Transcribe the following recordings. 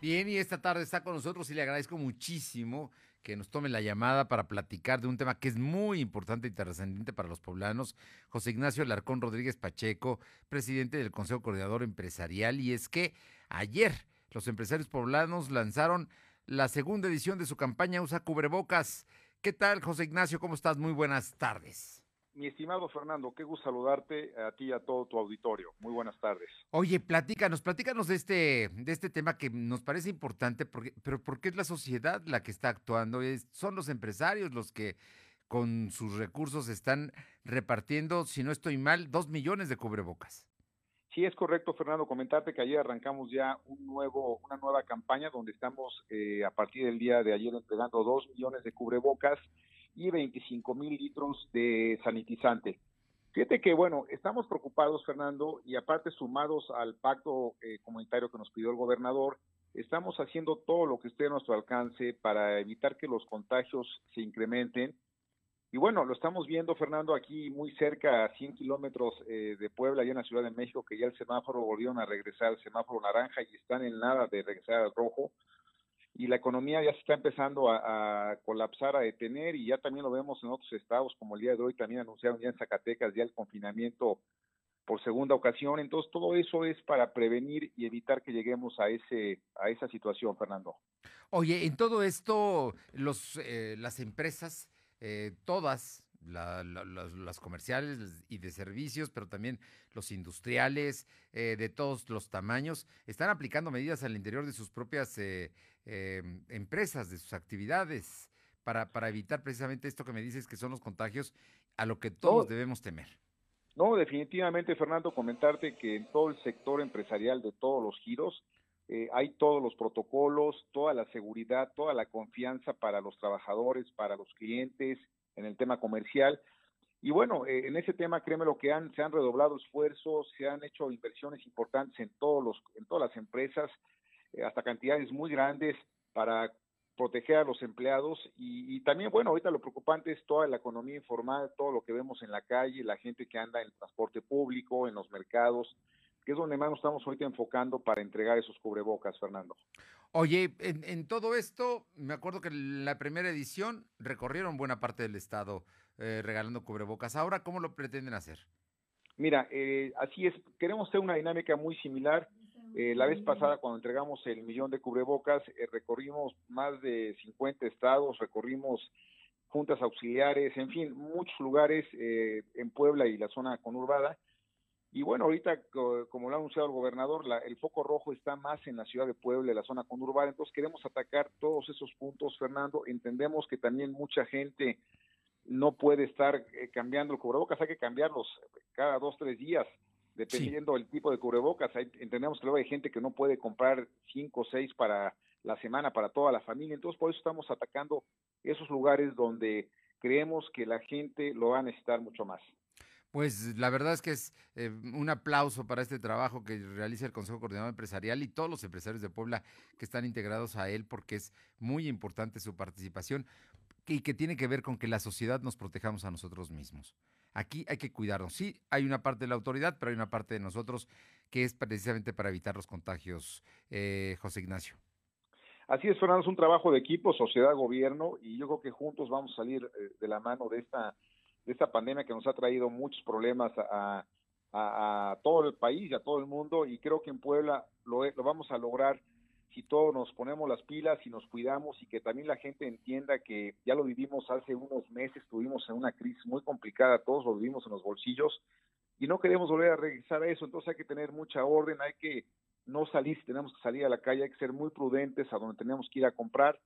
Bien, y esta tarde está con nosotros y le agradezco muchísimo que nos tome la llamada para platicar de un tema que es muy importante y trascendente para los poblanos. José Ignacio Larcón Rodríguez Pacheco, presidente del Consejo Coordinador Empresarial, y es que ayer los empresarios poblanos lanzaron la segunda edición de su campaña Usa Cubrebocas. ¿Qué tal, José Ignacio? ¿Cómo estás? Muy buenas tardes. Mi estimado Fernando, qué gusto saludarte a ti y a todo tu auditorio. Muy buenas tardes. Oye, platícanos, platícanos de este, de este tema que nos parece importante, porque, pero porque es la sociedad la que está actuando, es, son los empresarios los que con sus recursos están repartiendo, si no estoy mal, dos millones de cubrebocas. Sí, es correcto, Fernando, comentarte que ayer arrancamos ya un nuevo, una nueva campaña donde estamos eh, a partir del día de ayer entregando dos millones de cubrebocas y 25 mil litros de sanitizante. Fíjate que, bueno, estamos preocupados, Fernando, y aparte sumados al pacto eh, comunitario que nos pidió el gobernador, estamos haciendo todo lo que esté a nuestro alcance para evitar que los contagios se incrementen. Y bueno, lo estamos viendo, Fernando, aquí muy cerca, a 100 kilómetros eh, de Puebla, allá en la Ciudad de México, que ya el semáforo volvieron a regresar al semáforo naranja y están en nada de regresar al rojo y la economía ya se está empezando a, colapsar, a detener y ya también lo vemos en otros estados, como el día de hoy también anunciaron ya en Zacatecas ya el confinamiento por segunda ocasión. Entonces todo eso es para prevenir y evitar que lleguemos a ese a esa situación, Fernando. Oye, en todo esto los eh, las empresas eh, todas las comerciales y de servicios, pero también los industriales eh, de todos los tamaños, están aplicando medidas al interior de sus propias eh, em, empresas, de sus actividades, para, para evitar precisamente esto que me dices que son los contagios a lo que todos debemos temer. No, definitivamente, Fernando, comentarte que en todo el sector empresarial de todos los giros, eh, hay todos los protocolos, toda la seguridad, toda la confianza para los trabajadores, para los clientes, en el tema comercial. Y bueno, eh, en ese tema, créeme lo que han, se han redoblado esfuerzos, se han hecho inversiones importantes en todos los, en todas las empresas, eh, hasta cantidades muy grandes para proteger a los empleados y, y, también, bueno, ahorita lo preocupante es toda la economía informal, todo lo que vemos en la calle, la gente que anda en el transporte público, en los mercados, que es donde más nos estamos ahorita enfocando para entregar esos cubrebocas, Fernando. Oye, en, todo esto, me acuerdo que en la primera edición recorrieron buena parte del estado eh, regalando cubrebocas. Ahora, ¿cómo lo pretenden hacer? Mira, eh, así es, queremos hacer una dinámica muy similar. Eh, la vez pasada, cuando entregamos el millón de cubrebocas, recorrimos más de 50 estados, recorrimos juntas auxiliares, en fin, muchos lugares en Puebla y la zona conurbada. Y bueno, ahorita, como lo ha anunciado el gobernador, el foco rojo está más en la ciudad de Puebla, en la zona conurbada, entonces queremos atacar todos esos puntos, Fernando. Entendemos que también mucha gente no puede estar eh, cambiando el cubrebocas, hay que cambiarlos cada dos, tres días, dependiendo del tipo de cubrebocas. entendemos que luego hay gente que no puede comprar cinco o seis para la semana, para toda la familia, entonces por eso estamos atacando esos lugares donde creemos que la gente lo va a necesitar mucho más. Pues la verdad es que es eh, un aplauso para este trabajo que realiza el Consejo Coordinador Empresarial y todos los empresarios de Puebla que están integrados a él porque es muy importante su participación y que tiene que ver con que la sociedad nos protejamos a nosotros mismos. Aquí hay que cuidarnos. Sí, hay una parte de la autoridad, pero hay una parte de nosotros que es precisamente para evitar los contagios, eh, José Ignacio. Así es, Fernando, es un trabajo de equipo, sociedad, gobierno, y yo creo que juntos vamos a salir eh, de la mano de esta de esta pandemia que nos ha traído muchos problemas a, a, todo el país y a todo el mundo y creo que en Puebla lo, lo vamos a lograr si todos nos ponemos las pilas y nos cuidamos y que también la gente entienda que ya lo vivimos hace unos meses, estuvimos en una crisis muy complicada, todos lo vivimos en los bolsillos y no queremos volver a regresar a eso, entonces hay que tener mucha orden, hay que no salir, si tenemos que salir a la calle, hay que ser muy prudentes a donde tenemos que ir a comprar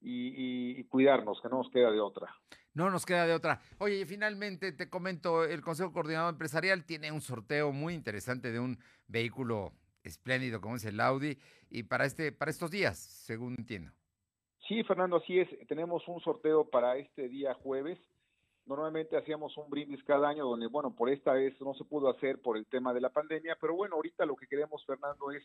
y, cuidarnos, que no nos queda de otra. No nos queda de otra. Oye, y finalmente te comento, el Consejo Coordinador Empresarial tiene un sorteo muy interesante de un vehículo espléndido como es el Audi y para este para estos días, según entiendo. Sí, Fernando, así es. Tenemos un sorteo para este día jueves. Normalmente hacíamos un brindis cada año donde, bueno, por esta vez no se pudo hacer por el tema de la pandemia, pero bueno, ahorita lo que queremos, Fernando, es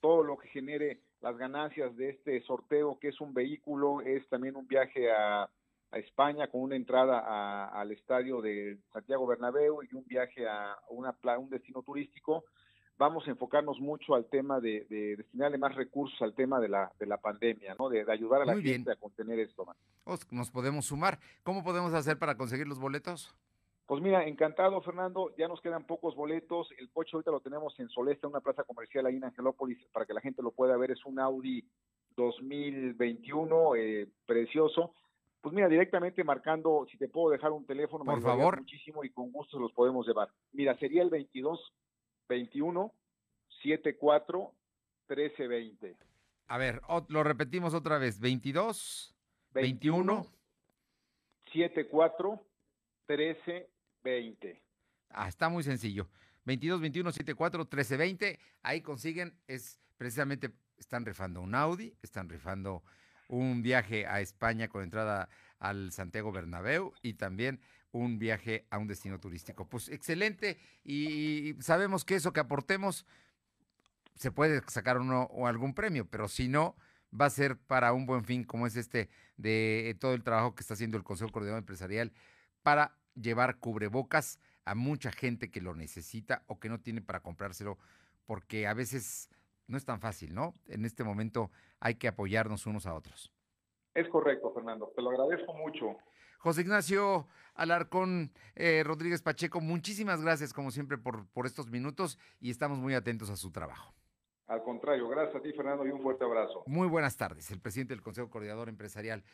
todo lo que genere las ganancias de este sorteo, que es un vehículo, es también un viaje a, España con una entrada al estadio de Santiago Bernabéu y un viaje a una, un destino turístico. Vamos a enfocarnos mucho al tema de, destinarle más recursos al tema de la, de la pandemia, ¿no? De, ayudar a la gente a contener esto. Man. Nos podemos sumar. ¿Cómo podemos hacer para conseguir los boletos? Pues mira, encantado, Fernando. Ya nos quedan pocos boletos. El coche ahorita lo tenemos en Solesta, una plaza comercial ahí en Angelópolis, para que la gente lo pueda ver. Es un Audi 2021, eh, precioso. Pues mira, directamente marcando, si te puedo dejar un teléfono, por favor, muchísimo y con gusto los podemos llevar. Mira, sería el 22 21 74 13 20. A ver, lo repetimos otra vez, 22 21 74 13 20. Ah, está muy sencillo. 22 21 74 13 20. Ahí consiguen, es precisamente, están rifando un Audi, están rifando un viaje a España con entrada al Santiago Bernabéu y también un viaje a un destino turístico. Pues excelente y sabemos que eso que aportemos se puede sacar uno o algún premio, pero si no, va a ser para un buen fin como es este de todo el trabajo que está haciendo el Consejo Coordinador Empresarial para llevar cubrebocas a mucha gente que lo necesita o que no tiene para comprárselo, porque a veces no es tan fácil, ¿no? En este momento hay que apoyarnos unos a otros. Es correcto, Fernando. Te lo agradezco mucho. José Ignacio Alarcón eh, Rodríguez Pacheco, muchísimas gracias como siempre por, por estos minutos y estamos muy atentos a su trabajo. Al contrario, gracias a ti, Fernando, y un fuerte abrazo. Muy buenas tardes. El presidente del Consejo Coordinador Empresarial,